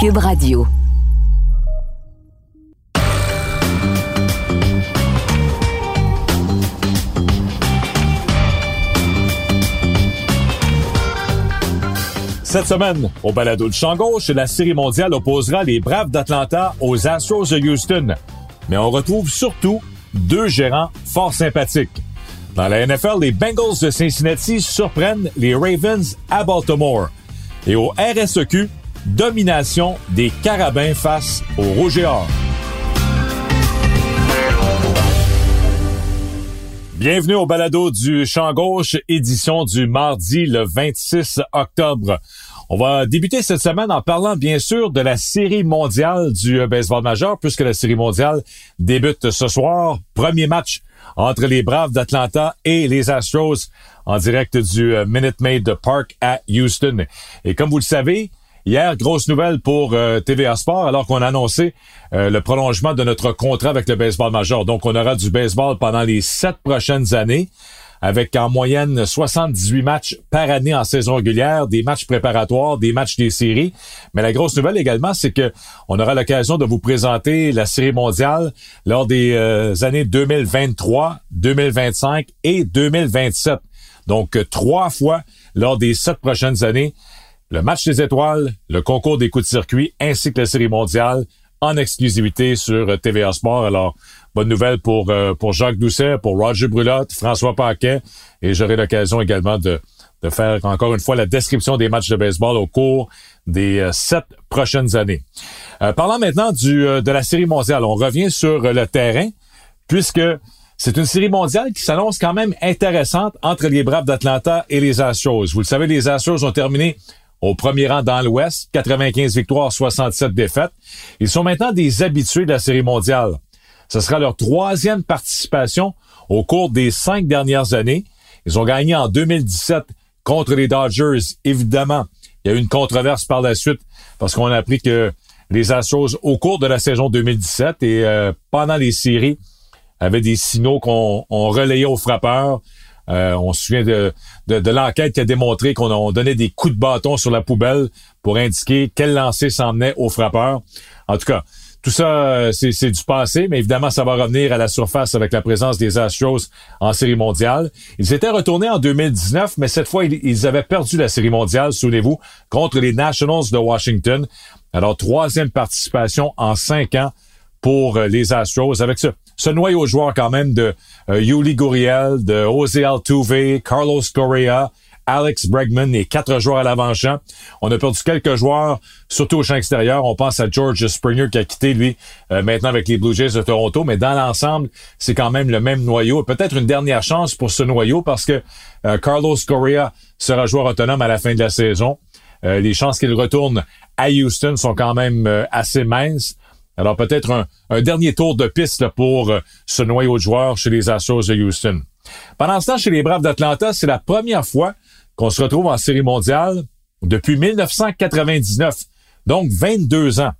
Cube Radio. Cette semaine, au balado de champ gauche, la Série mondiale opposera les Braves d'Atlanta aux Astros de Houston. Mais on retrouve surtout deux gérants fort sympathiques. Dans la NFL, les Bengals de Cincinnati surprennent les Ravens à Baltimore. Et au RSEQ, domination des Carabins face aux Rouges et Or. Bienvenue au balado du Champ Gauche, édition du mardi le 26 octobre. On va débuter cette semaine en parlant bien sûr de la série mondiale du baseball majeur, puisque la série mondiale débute ce soir. Premier match entre les Braves d'Atlanta et les Astros en direct du Minute Maid Park à Houston. Et comme vous le savez, Hier, grosse nouvelle pour euh, TVA Sport, alors qu'on a annoncé euh, le prolongement de notre contrat avec le baseball majeur. Donc, on aura du baseball pendant les sept prochaines années, avec en moyenne 78 matchs par année en saison régulière, des matchs préparatoires, des matchs des séries. Mais la grosse nouvelle également, c'est que on aura l'occasion de vous présenter la série mondiale lors des euh, années 2023, 2025 et 2027. Donc, trois fois lors des sept prochaines années le match des étoiles, le concours des coups de circuit ainsi que la série mondiale en exclusivité sur TVA Sport. Alors, bonne nouvelle pour, euh, pour Jacques Doucet, pour Roger Brulotte, François Paquet, et j'aurai l'occasion également de, de faire encore une fois la description des matchs de baseball au cours des euh, sept prochaines années. Euh, maintenant du, de la série mondiale, on revient sur le terrain, puisque c'est une série mondiale qui s'annonce quand même intéressante entre les Braves d'Atlanta et les Astros. Vous le savez, les Astros ont terminé au premier rang dans l'Ouest, 95 victoires, 67 défaites. Ils sont maintenant des habitués de la Série mondiale. Ce sera leur troisième participation au cours des cinq dernières années. Ils ont gagné en 2017 contre les Dodgers. Évidemment, il y a eu une controverse par la suite parce qu'on a appris que les Astros, au cours de la saison 2017 et euh, pendant les séries, avaient des signaux qu'on relayait aux frappeurs euh, on se souvient de, de, l'enquête qui a démontré qu'on donnait des coups de bâton sur la poubelle pour indiquer quel lancer s'emmenait au frappeur. En tout cas, tout ça, euh, c'est du passé, mais évidemment, ça va revenir à la surface avec la présence des Astros en Série mondiale. Ils étaient retournés en 2019, mais cette fois, ils, avaient perdu la Série mondiale, souvenez-vous, contre les Nationals de Washington. Alors, troisième participation en cinq ans pour euh, les Astros avec ce, ce noyau joueur quand même de euh, Yuli Gurriel, de Jose Altuve, Carlos Correa, Alex Bregman et quatre joueurs à l'avant-champ. On a perdu quelques joueurs, surtout au champ extérieur. On pense à George Springer qui a quitté, lui, euh, maintenant avec les Blue Jays de Toronto. Mais dans l'ensemble, c'est quand même le même noyau. Peut-être une dernière chance pour ce noyau parce que euh, Carlos Correa sera joueur autonome à la fin de la saison. les chances qu'il retourne à Houston sont quand même assez minces. Alors peut-être un, dernier tour de piste pour euh, ce noyau de joueurs chez les Astros de Houston. Pendant ce temps, chez les Braves d'Atlanta, c'est la première fois qu'on se retrouve en série mondiale depuis 1999, donc 22 ans.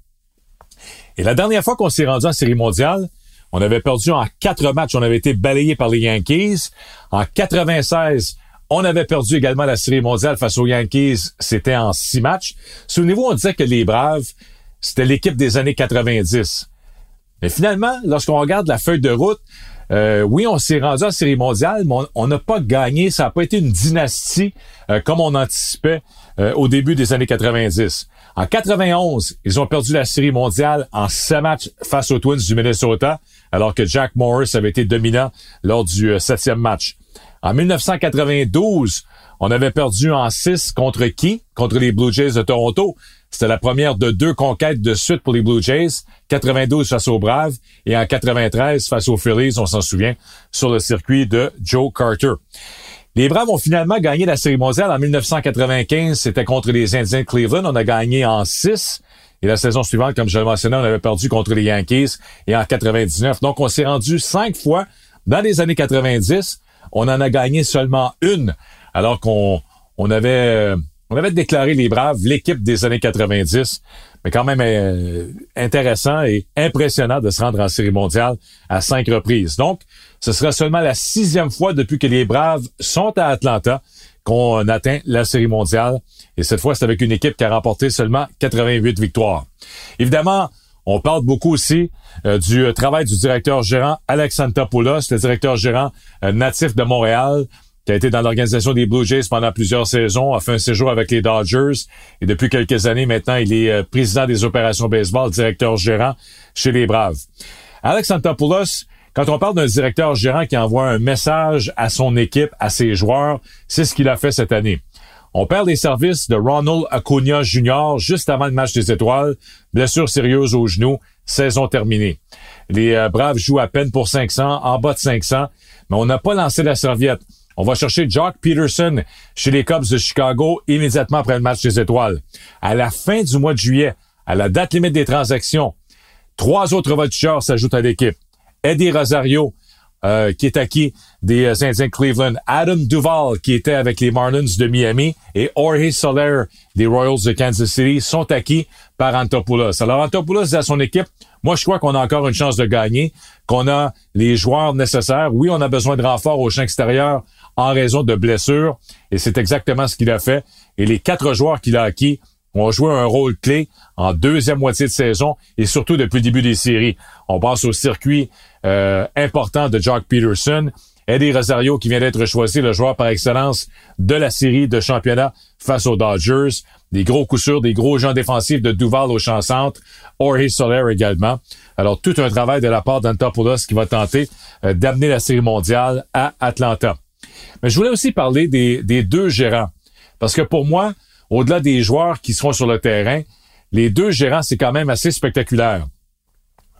Et la dernière fois qu'on s'est rendu en série mondiale, on avait perdu en quatre matchs. On avait été balayé par les Yankees. En 96, on avait perdu également la série mondiale face aux Yankees. C'était en six matchs. Souvenez-vous, on disait que les Braves c'était l'équipe des années 90. Mais finalement, lorsqu'on regarde la feuille de route, euh, oui, on s'est rendu en série mondiale, mais on n'a pas gagné. Ça n'a pas été une dynastie euh, comme on anticipait euh, au début des années 90. En 91, ils ont perdu la série mondiale en sept matchs face aux Twins du Minnesota, alors que Jack Morris avait été dominant lors du septième match. En 1992, on avait perdu en six contre qui? Contre les Blue Jays de Toronto. C'était la première de deux conquêtes de suite pour les Blue Jays, 92 face aux Braves et en 93 face aux Phillies, on s'en souvient, sur le circuit de Joe Carter. Les Braves ont finalement gagné la Série mondiale en 1995. C'était contre les Indiens de Cleveland. On a gagné en 6. Et la saison suivante, comme je le mentionnais, on avait perdu contre les Yankees et en 99. Donc, on s'est rendu cinq fois dans les années 90. On en a gagné seulement une, alors qu'on on avait euh, on avait déclaré les Braves l'équipe des années 90, mais quand même euh, intéressant et impressionnant de se rendre en série mondiale à cinq reprises. Donc, ce sera seulement la sixième fois depuis que les Braves sont à Atlanta qu'on atteint la Série mondiale. Et cette fois, c'est avec une équipe qui a remporté seulement 88 victoires. Évidemment, on parle beaucoup aussi euh, du euh, travail du directeur gérant Alex Antopoulos, le directeur gérant natif de Montréal, qui a été dans l'organisation des Blue Jays pendant plusieurs saisons, a fait un séjour avec les Dodgers et depuis quelques années maintenant, il est président des opérations baseball, directeur gérant chez les Braves. Alex Antopoulos, quand on parle d'un directeur gérant qui envoie un message à son équipe, à ses joueurs, c'est ce qu'il a fait cette année. On perd les services de Ronald Acuna Jr. juste avant le match des étoiles. Blessure sérieuse au genou. Saison terminée. Les euh, Braves jouent à peine pour 500, en bas de 500, mais on n'a pas lancé la serviette. On va chercher Jock Peterson chez les Cubs de Chicago immédiatement après le match des étoiles. À la fin du mois de juillet, à la date limite des transactions, trois autres voltigeurs s'ajoutent à l'équipe. Eddie Rosario, euh, qui est acquis des euh, Indiens Cleveland, Adam Duval, qui était avec les Marlins de Miami, et Jorge Soler des Royals de Kansas City sont acquis par Antopoulos. Alors Antopoulos dit à son équipe, moi je crois qu'on a encore une chance de gagner, qu'on a les joueurs nécessaires. Oui, on a besoin de renforts au champ extérieur en raison de blessures, et c'est exactement ce qu'il a fait. Et les quatre joueurs qu'il a acquis ont joué un rôle clé en deuxième moitié de saison et surtout depuis le début des séries. On passe au circuit euh, important de Jock Peterson. Eddie Rosario qui vient d'être choisi le joueur par excellence de la série de championnat face aux Dodgers. Des gros coups sûrs, des gros gens défensifs de Duval au champ centre. Jorge Soler également. Alors, tout un travail de la part d'Antopoulos qui va tenter euh, d'amener la série mondiale à Atlanta. Mais je voulais aussi parler des, des deux gérants. Parce que pour moi, au-delà des joueurs qui seront sur le terrain, les deux gérants, c'est quand même assez spectaculaire.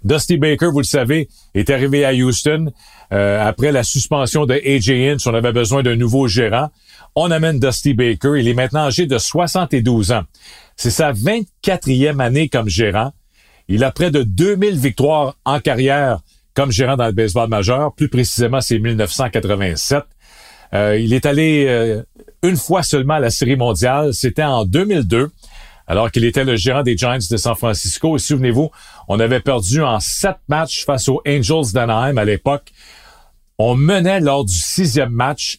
Dusty Baker, vous le savez, est arrivé à Houston euh, après la suspension de AJ Inch. On avait besoin d'un nouveau gérant. On amène Dusty Baker. Il est maintenant âgé de 72 ans. C'est sa 24e année comme gérant. Il a près de 2000 victoires en carrière comme gérant dans le baseball majeur. Plus précisément, c'est 1987. Euh, il est allé euh, une fois seulement à la Série mondiale. C'était en 2002 alors qu'il était le gérant des Giants de San Francisco. Et souvenez-vous, on avait perdu en sept matchs face aux Angels d'Anaheim à l'époque. On menait lors du sixième match.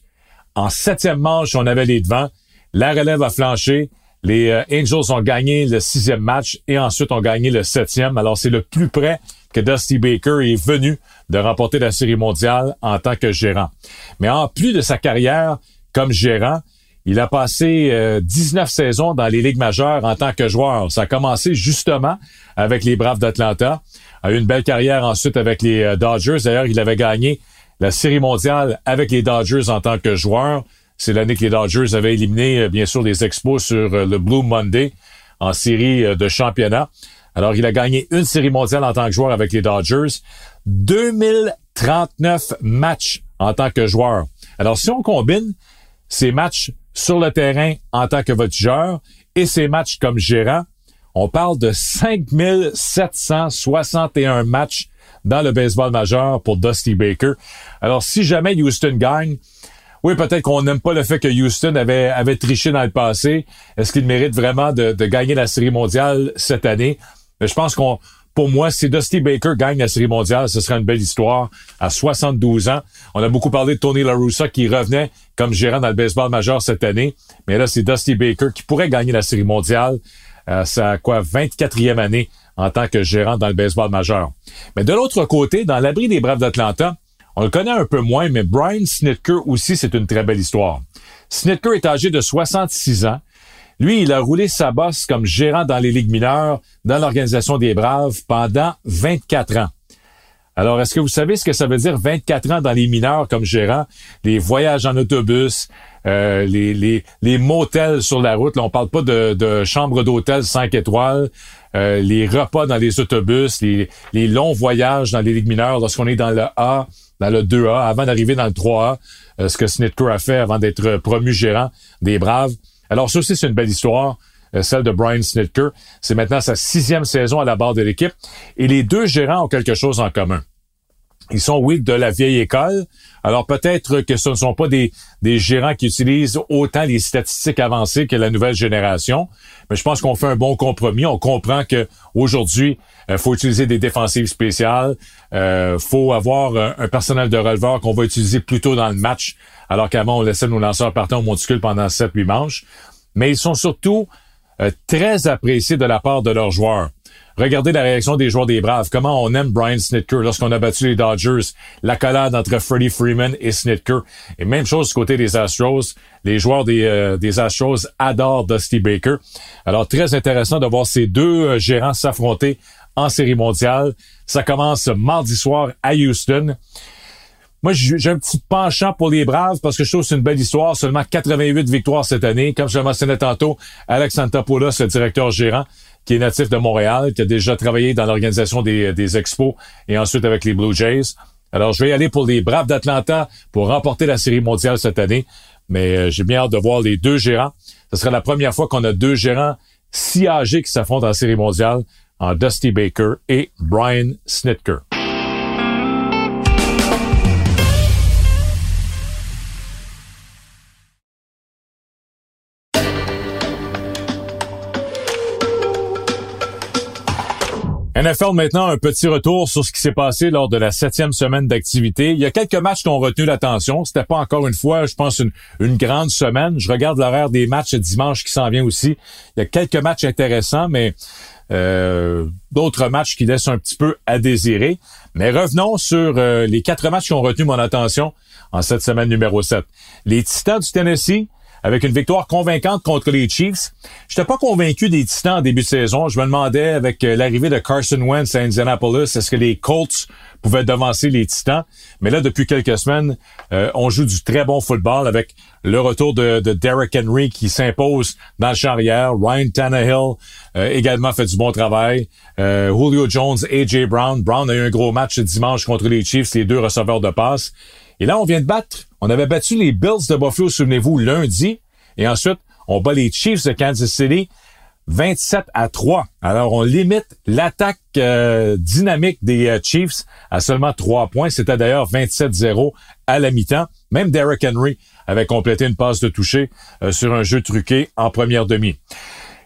En septième manche, on avait les devants. La relève a flanché. Les euh, Angels ont gagné le sixième match et ensuite ont gagné le septième. Alors c'est le plus près que Dusty Baker est venu de remporter la Série mondiale en tant que gérant. Mais en plus de sa carrière comme gérant, il a passé 19 euh, saisons dans les ligues majeures en tant que joueur. Ça a commencé justement avec les Braves d'Atlanta. A eu une belle carrière ensuite avec les euh, Dodgers. D'ailleurs, il avait gagné la Série mondiale avec les Dodgers en tant que joueur. C'est l'année que les Dodgers avaient éliminé, euh, bien sûr, les Expos sur le Blue Monday en série de championnat. Alors, il a gagné une Série mondiale en tant que joueur avec les Dodgers. 2039 matchs en tant que joueur. Alors, si on combine ces matchs sur le terrain en tant que voltigeur et ses matchs comme gérant, on parle de 5761 matchs dans le baseball majeur pour Dusty Baker. Alors, si jamais Houston gagne, oui, peut-être qu'on n'aime pas le fait que Houston avait, avait triché dans le passé. Est-ce qu'il mérite vraiment de, de, gagner la Série mondiale cette année? Mais je pense qu'on pour moi, si Dusty Baker gagne la Série mondiale, ce serait une belle histoire. À 72 ans, on a beaucoup parlé de Tony La Russa qui revenait comme gérant dans le baseball majeur cette année. Mais là, c'est Dusty Baker qui pourrait gagner la Série mondiale. Euh, ça quoi, 24e année en tant que gérant dans le baseball majeur. Mais de l'autre côté, dans l'abri des Braves d'Atlanta, on le connaît un peu moins, mais Brian Snitker aussi, c'est une très belle histoire. Snitker est âgé de 66 ans. Lui, il a roulé sa bosse comme gérant dans les ligues mineures dans l'organisation des Braves pendant 24 ans. Alors, est-ce que vous savez ce que ça veut dire 24 ans dans les mineurs comme gérant? Les voyages en autobus, euh, les, motels sur la route. Là, on parle pas de, de chambres d'hôtel 5 étoiles. Euh, les repas dans les autobus, les, les longs voyages dans les ligues mineures lorsqu'on est dans le A, dans le 2A, avant d'arriver dans le 3A, euh, ce que Snitker a fait avant d'être promu gérant des Braves. Alors ça aussi, c'est une belle histoire, euh, celle de Brian Snitker. C'est maintenant sa sixième saison à la barre de l'équipe. Et les deux gérants ont quelque chose en commun. Ils sont, oui, de la vieille école. Alors peut-être que ce ne sont pas des, gérants qui utilisent autant les statistiques avancées que la nouvelle génération, mais je pense qu'on fait un bon compromis. On comprend que aujourd'hui, euh, faut utiliser des défensives spéciales, euh, faut avoir un, personnel de releveur qu'on va utiliser plus tôt dans le match, alors qu'avant on laissait nos lanceurs partir au monticule pendant 7-8 manches. Mais ils sont surtout euh, très appréciés de la part de leurs joueurs. Regardez la réaction des joueurs des Braves. Comment on aime Brian Snitker lorsqu'on a battu les Dodgers. La collade entre Freddie Freeman et Snitker. Et même chose côté des Astros. Les joueurs des, euh, des Astros adorent Dusty Baker. Alors, très intéressant de voir ces deux euh, gérants s'affronter en série mondiale. Ça commence mardi soir à Houston. Moi, j'ai un petit penchant pour les Braves parce que je trouve que c'est une belle histoire. Seulement 88 victoires cette année. Comme je le mentionnais tantôt, Alex Santopoulos, le directeur gérant, qui est natif de Montréal, qui a déjà travaillé dans l'organisation des, des expos et ensuite avec les Blue Jays. Alors, je vais y aller pour les Braves d'Atlanta pour remporter la Série mondiale cette année. Mais euh, j'ai bien hâte de voir les deux gérants. Ce sera la première fois qu'on a deux gérants si âgés qui s'affrontent en Série mondiale, en Dusty Baker et Brian Snitker. NFL maintenant, un petit retour sur ce qui s'est passé lors de la septième semaine d'activité. Il y a quelques matchs qui ont retenu l'attention. C'était pas encore une fois, je pense, une, grande semaine. Je regarde l'horaire des matchs dimanche qui s'en vient aussi. Il y a quelques matchs intéressants, mais euh, d'autres matchs qui laissent un petit peu à désirer. Mais revenons sur euh, les quatre matchs qui ont retenu mon attention en cette semaine numéro 7. Les Titans du Tennessee avec une victoire convaincante contre les Chiefs. Je n'étais pas convaincu des Titans en début de saison. Je me demandais, avec euh, l'arrivée de Carson Wentz à Indianapolis, est-ce que les Colts pouvaient devancer les Titans? Mais là, depuis quelques semaines, euh, on joue du très bon football avec le retour de, Derrick Henry qui s'impose dans le champ arrière. Ryan Tannehill euh, également fait du bon travail. Julio Jones, AJ Brown. Brown a eu un gros match dimanche contre les Chiefs, les deux receveurs de passe. Et là, on vient de battre, on avait battu les Bills de Buffalo, souvenez-vous, lundi. Et ensuite, on bat les Chiefs de Kansas City 27 à 3. Alors, on limite l'attaque euh, dynamique des euh, Chiefs à seulement 3 points. C'était d'ailleurs 27-0 à la mi-temps. Même Derrick Henry avait complété une passe de toucher euh, sur un jeu truqué en première demi.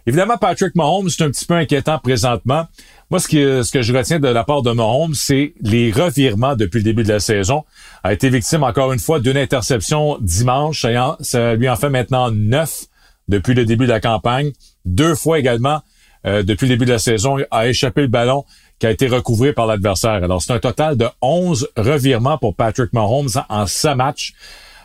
Évidemment, Patrick Mahomes, c'est un petit peu inquiétant présentement. Moi, ce, ce que je retiens de la part de Mahomes, c'est les revirements depuis le début de la saison. A été victime encore une fois d'une interception dimanche. Ça lui en fait maintenant neuf depuis le début de la campagne. Deux fois également euh, depuis le début de la saison, a échappé le ballon qui a été recouvré par l'adversaire. Alors, c'est un total de 11 revirements pour Patrick Mahomes en 5 matchs.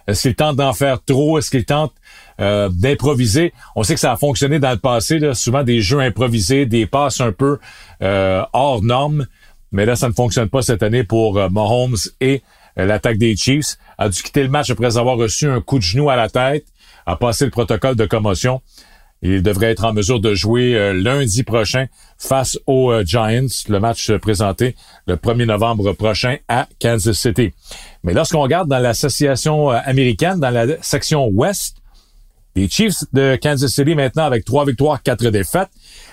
Est-ce qu'il tente d'en faire trop? Est-ce qu'il tente euh, d'improviser? On sait que ça a fonctionné dans le passé, là, souvent des jeux improvisés, des passes un peu euh, hors normes. Mais là, ça ne fonctionne pas cette année pour euh, Mahomes et l'attaque des Chiefs. A dû quitter le match après avoir reçu un coup de genou à la tête, a passé le protocole de commotion. Il devrait être en mesure de jouer lundi prochain face aux Giants, le match présenté le 1er novembre prochain à Kansas City. Mais lorsqu'on regarde dans l'association américaine, dans la section Ouest, les Chiefs de Kansas City maintenant avec trois victoires, quatre défaites.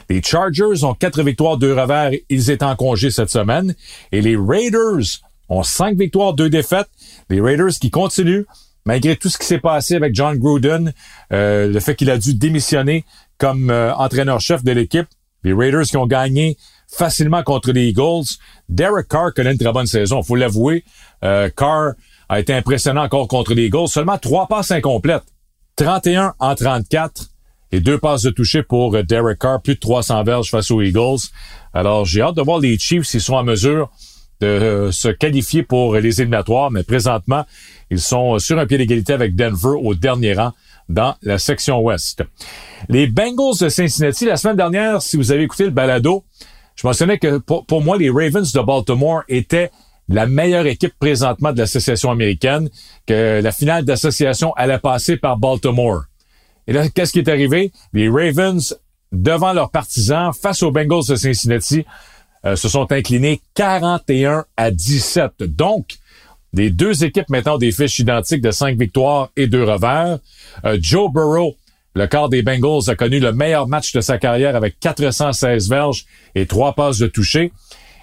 Les Chargers ont quatre victoires, deux revers. Ils étaient en congé cette semaine. Et les Raiders ont cinq victoires, deux défaites. Les Raiders qui continuent, malgré tout ce qui s'est passé avec John Gruden, euh, le fait qu'il a dû démissionner comme euh, entraîneur-chef de l'équipe. Les Raiders qui ont gagné facilement contre les Eagles. Derek Carr connaît une très bonne saison, faut l'avouer. Euh, Carr a été impressionnant encore contre les Eagles. Seulement trois passes incomplètes. 31 en 34 et deux passes de toucher pour euh, Derek Carr, plus de 300 verges face aux Eagles. Alors, j'ai hâte de voir les Chiefs s'ils sont en mesure de euh, se qualifier pour les éliminatoires, mais présentement, ils sont sur un pied d'égalité avec Denver au dernier rang dans la section ouest. Les Bengals de Cincinnati, la semaine dernière, si vous avez écouté le balado, je mentionnais que pour moi, les Ravens de Baltimore étaient la meilleure équipe présentement de l'association américaine, que la finale d'association allait passer par Baltimore. Et là, qu'est-ce qui est arrivé? Les Ravens, devant leurs partisans, face aux Bengals de Cincinnati, euh, se sont inclinés 41 à 17. Donc, les deux équipes maintenant des fiches identiques de cinq victoires et deux revers. Euh, Joe Burrow, le quart des Bengals, a connu le meilleur match de sa carrière avec 416 verges et trois passes de toucher.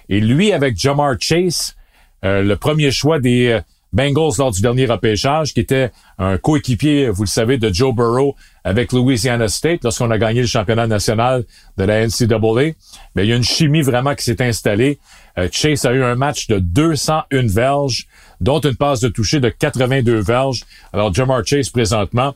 Et lui, avec Jamar Chase, le premier choix des Bengals lors du dernier repêchage, qui était un coéquipier, vous le savez, de Joe Burrow avec Louisiana State lorsqu'on a gagné le championnat national de la NCAA. Mais il y a une chimie vraiment qui s'est installée. Euh, Chase a eu un match de 201 verges, dont une passe de toucher de 82 verges. Alors Jamar Chase présentement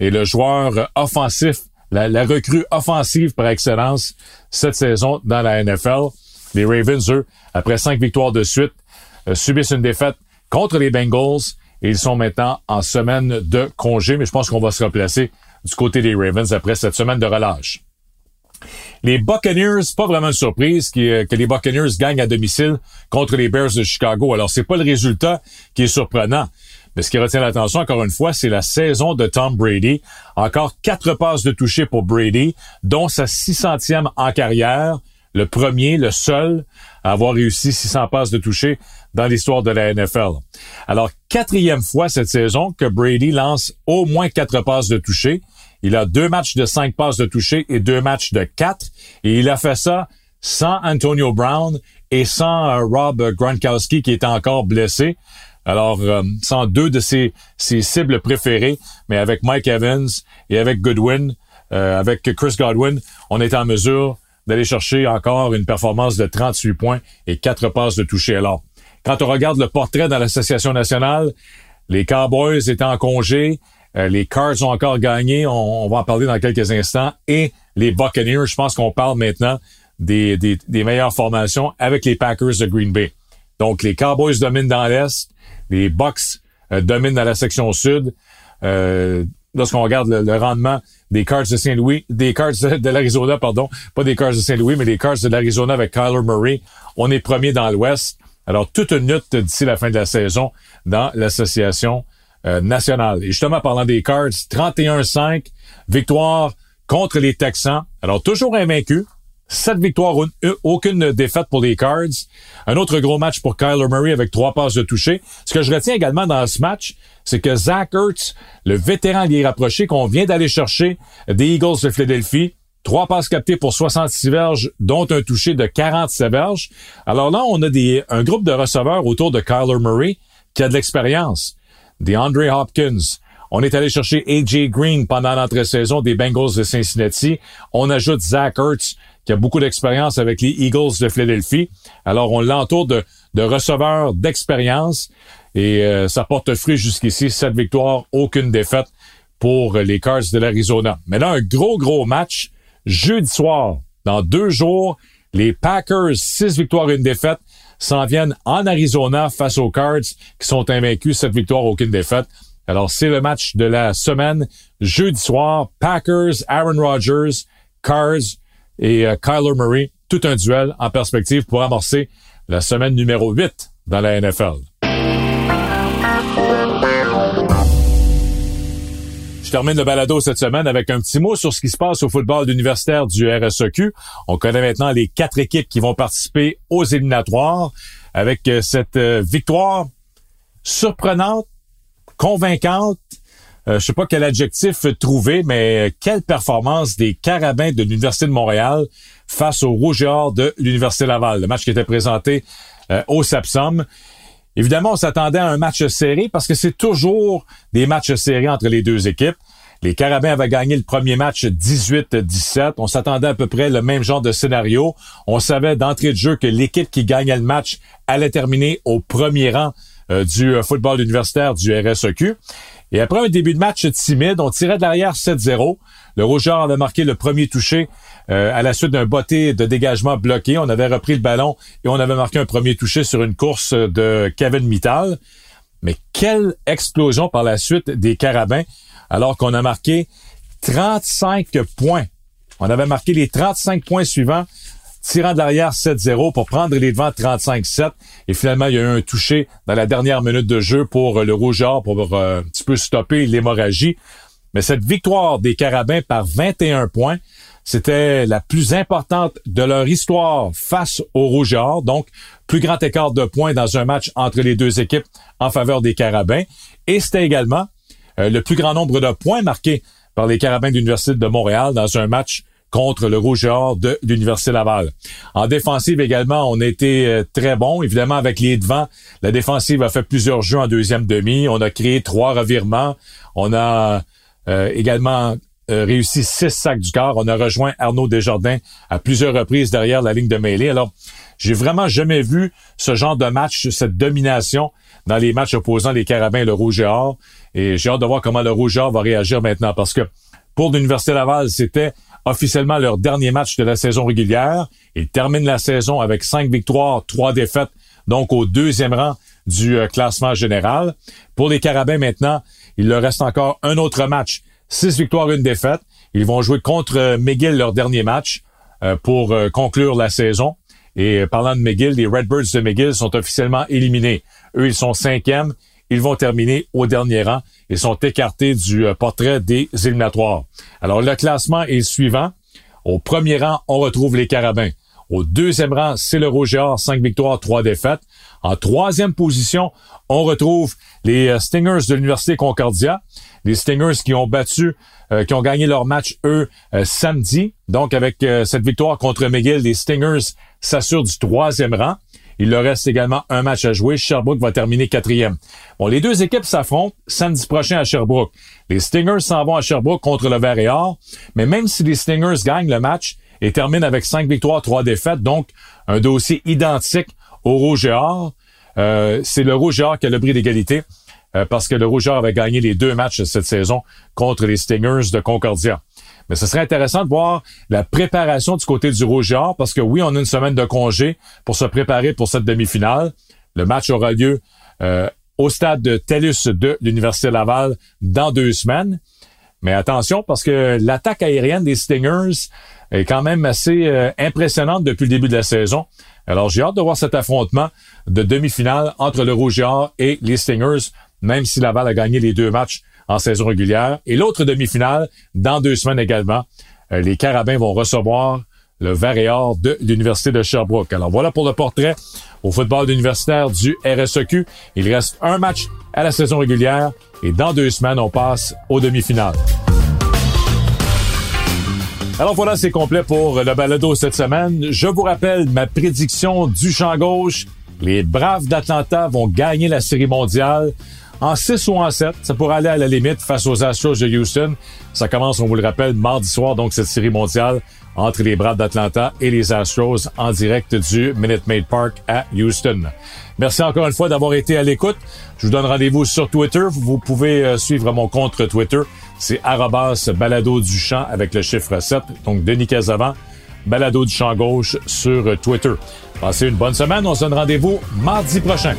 est le joueur offensif, la, la recrue offensive par excellence cette saison dans la NFL. Les Ravens, eux, après cinq victoires de suite, euh, subissent une défaite contre les Bengals et ils sont maintenant en semaine de congé, mais je pense qu'on va se replacer du côté des Ravens après cette semaine de relâche. Les Buccaneers, pas vraiment une surprise euh, que les Buccaneers gagnent à domicile contre les Bears de Chicago. Alors, c'est pas le résultat qui est surprenant. Mais ce qui retient l'attention, encore une fois, c'est la saison de Tom Brady. Encore quatre passes de toucher pour Brady, dont sa 600e en carrière. Le premier, le seul à avoir réussi 600 passes de toucher dans l'histoire de la NFL. Alors, quatrième fois cette saison que Brady lance au moins quatre passes de toucher. Il a deux matchs de cinq passes de toucher et deux matchs de quatre. Et il a fait ça sans Antonio Brown et sans euh, Rob Gronkowski qui est encore blessé. Alors, euh, sans deux de ses, cibles préférées, mais avec Mike Evans et avec Goodwin, euh, avec Chris Godwin, on est en mesure d'aller chercher encore une performance de 38 points et quatre passes de toucher. Alors, quand on regarde le portrait dans l'Association nationale, les Cowboys étaient en congé, euh, les Cards ont encore gagné, on, va en parler dans quelques instants, et les Buccaneers, je pense qu'on parle maintenant des, des, meilleures formations avec les Packers de Green Bay. Donc les Cowboys dominent dans l'Est, les Bucks euh, dominent dans la section sud. Euh, lorsqu'on regarde le, rendement des Cards de Saint-Louis, des Cards de, l'Arizona, pardon, pas des Cards de Saint-Louis, mais des Cards de l'Arizona avec Kyler Murray, on est premier dans l'Ouest. Alors, toute une lutte d'ici la fin de la saison dans l'association euh, nationale. Et justement, parlant des Cards, 31-5, victoire contre les Texans. Alors, toujours invaincus, 7 victoires, aucune défaite pour les Cards. Un autre gros match pour Kyler Murray avec trois passes de toucher. Ce que je retiens également dans ce match, c'est que Zach Ertz, le vétéran lié rapproché qu'on vient d'aller chercher des Eagles de Philadelphie, trois passes captées pour 66 verges, dont un touché de 47 verges. Alors là, on a des, un groupe de receveurs autour de Kyler Murray qui a de l'expérience. Des Andre Hopkins, on est allé chercher AJ Green pendant l'entrée-saison des Bengals de Cincinnati. On ajoute Zach Ertz, qui a beaucoup d'expérience avec les Eagles de Philadelphie. Alors, on l'entoure de, de receveurs d'expérience et euh, ça porte fruit jusqu'ici. Sept victoires, aucune défaite pour les Cards de l'Arizona. Mais là, un gros, gros match Jeudi soir, dans deux jours, les Packers, six victoires une défaite, s'en viennent en Arizona face aux Cards qui sont invaincus, sept victoires, aucune défaite. Alors, c'est le match de la semaine. Jeudi soir, Packers, Aaron Rodgers, Cards et euh, Kyler Murray. Tout un duel en perspective pour amorcer la semaine numéro 8 dans la NFL. termine le balado cette semaine avec un petit mot sur ce qui se passe au football universitaire du RSEQ. On connaît maintenant les quatre équipes qui vont participer aux éliminatoires avec euh, cette euh, victoire surprenante, convaincante. Euh, je sais pas quel adjectif trouver, mais quelle performance des Carabins de l'Université de Montréal face au Rouge et Or de l'Université Laval? Le match qui était présenté au Sapsum. Évidemment, on s'attendait à un match serré parce que c'est toujours des matchs serrés entre les deux équipes. Les Carabins avaient gagné le premier match 18-17. On s'attendait à peu près le même genre de scénario. On savait d'entrée de jeu que l'équipe qui gagnait le match allait terminer au premier rang euh, du euh, football universitaire du RSEQ. Et après un début de match timide, on tirait de l'arrière 7-0. Le Rougeur avait marqué le premier touché euh, à la suite d'un botté de dégagement bloqué. On avait repris le ballon et on avait marqué un premier touché sur une course de Kevin Mittal. Mais quelle explosion par la suite des Carabins, alors qu'on a marqué 35 points. On avait marqué les 35 points suivants, tirant de l'arrière 7-0 pour prendre les devants 35-7. Et finalement, il y a eu un touché dans la dernière minute de jeu pour le Rougeur pour euh, un petit peu stopper l'hémorragie. Mais cette victoire des Carabins par 21 points, c'était la plus importante de leur histoire face au Rouge Donc, plus grand écart de points dans un match entre les deux équipes en faveur des Carabins. Et c'était également euh, le plus grand nombre de points marqués par les Carabins de l'Université de Montréal dans un match contre le Rouge et Or de l'Université Laval. En défensive également, on a été euh, très bon. Évidemment, avec les devants, la défensive a fait plusieurs jeux en deuxième demi. On a créé trois revirements. On a euh, également euh, réussi six sacs du corps. On a rejoint Arnaud Desjardins à plusieurs reprises derrière la ligne de mêlée. Alors, j'ai vraiment jamais vu ce genre de match, cette domination dans les matchs opposant les Carabins et le Rouge et Or. Et j'ai hâte de voir comment le Rouge et Or va réagir maintenant parce que pour l'Université Laval, c'était officiellement leur dernier match de la saison régulière. Ils terminent la saison avec cinq victoires, trois défaites, donc au deuxième rang du euh, classement général. Pour les Carabins maintenant, il leur reste encore un autre match. Six victoires, une défaite. Ils vont jouer contre euh, McGill leur dernier match euh, pour conclure la saison. Et parlant de McGill, les Redbirds de McGill sont officiellement éliminés. Eux, ils sont cinquièmes. Ils vont terminer au dernier rang et sont écartés du euh, portrait des éliminatoires. Alors, le classement est le suivant. Au premier rang, on retrouve les Carabins. Au deuxième rang, c'est le Rouge cinq victoires, trois défaites. En troisième position, on retrouve les euh, Stingers de l'Université Concordia. Les Stingers qui ont battu, euh, qui ont gagné leur match, eux, samedi. Donc, avec cette victoire contre McGill, les Stingers s'assurent du troisième rang. Il leur reste également un match à jouer. Sherbrooke va terminer quatrième. Bon, les deux équipes s'affrontent samedi prochain à Sherbrooke. Les Stingers s'en vont à Sherbrooke contre le Vert et Or. Mais même si les Stingers gagnent le match et terminent avec cinq victoires, trois défaites, donc un dossier identique au Rouge et Or, euh, c'est le Rouge et Or qui a le prix d'égalité euh, parce que le Rouge et Or avait gagné les deux matchs cette saison contre les Stingers de Concordia. Mais ce serait intéressant de voir la préparation du côté du Rouge Or, parce que oui, on a une semaine de congé pour se préparer pour cette demi-finale. Le match aura lieu euh, au stade de TELUS de l'Université Laval dans deux semaines. Mais attention, parce que l'attaque aérienne des Stingers est quand même assez euh, impressionnante depuis le début de la saison. Alors j'ai hâte de voir cet affrontement de demi-finale entre le Rouge Or et les Stingers, même si Laval a gagné les deux matchs en saison régulière. Et l'autre demi-finale, dans deux semaines également, euh, les Carabins vont recevoir le vert de l'Université de Sherbrooke. Alors voilà pour le portrait au football universitaire du RSEQ. Il reste un match à la saison régulière et dans deux semaines, on passe aux demi-finales. Alors voilà, c'est complet pour le balado cette semaine. Je vous rappelle ma prédiction du champ gauche. Les Braves d'Atlanta vont gagner la Série mondiale en 6 ou en 7. Ça pourrait aller à la limite face aux Astros de Houston. Ça commence, on vous le rappelle, mardi soir, donc cette série mondiale entre les Braves d'Atlanta et les Astros en direct du Minute Maid Park à Houston. Merci encore une fois d'avoir été à l'écoute. Je vous donne rendez-vous sur Twitter. Vous pouvez euh, suivre mon compte Twitter. C'est arrobas balado du champ avec le chiffre 7. Donc, Denis Casavant, balado du champ gauche sur Twitter. Passez une bonne semaine. On se donne rendez-vous mardi prochain.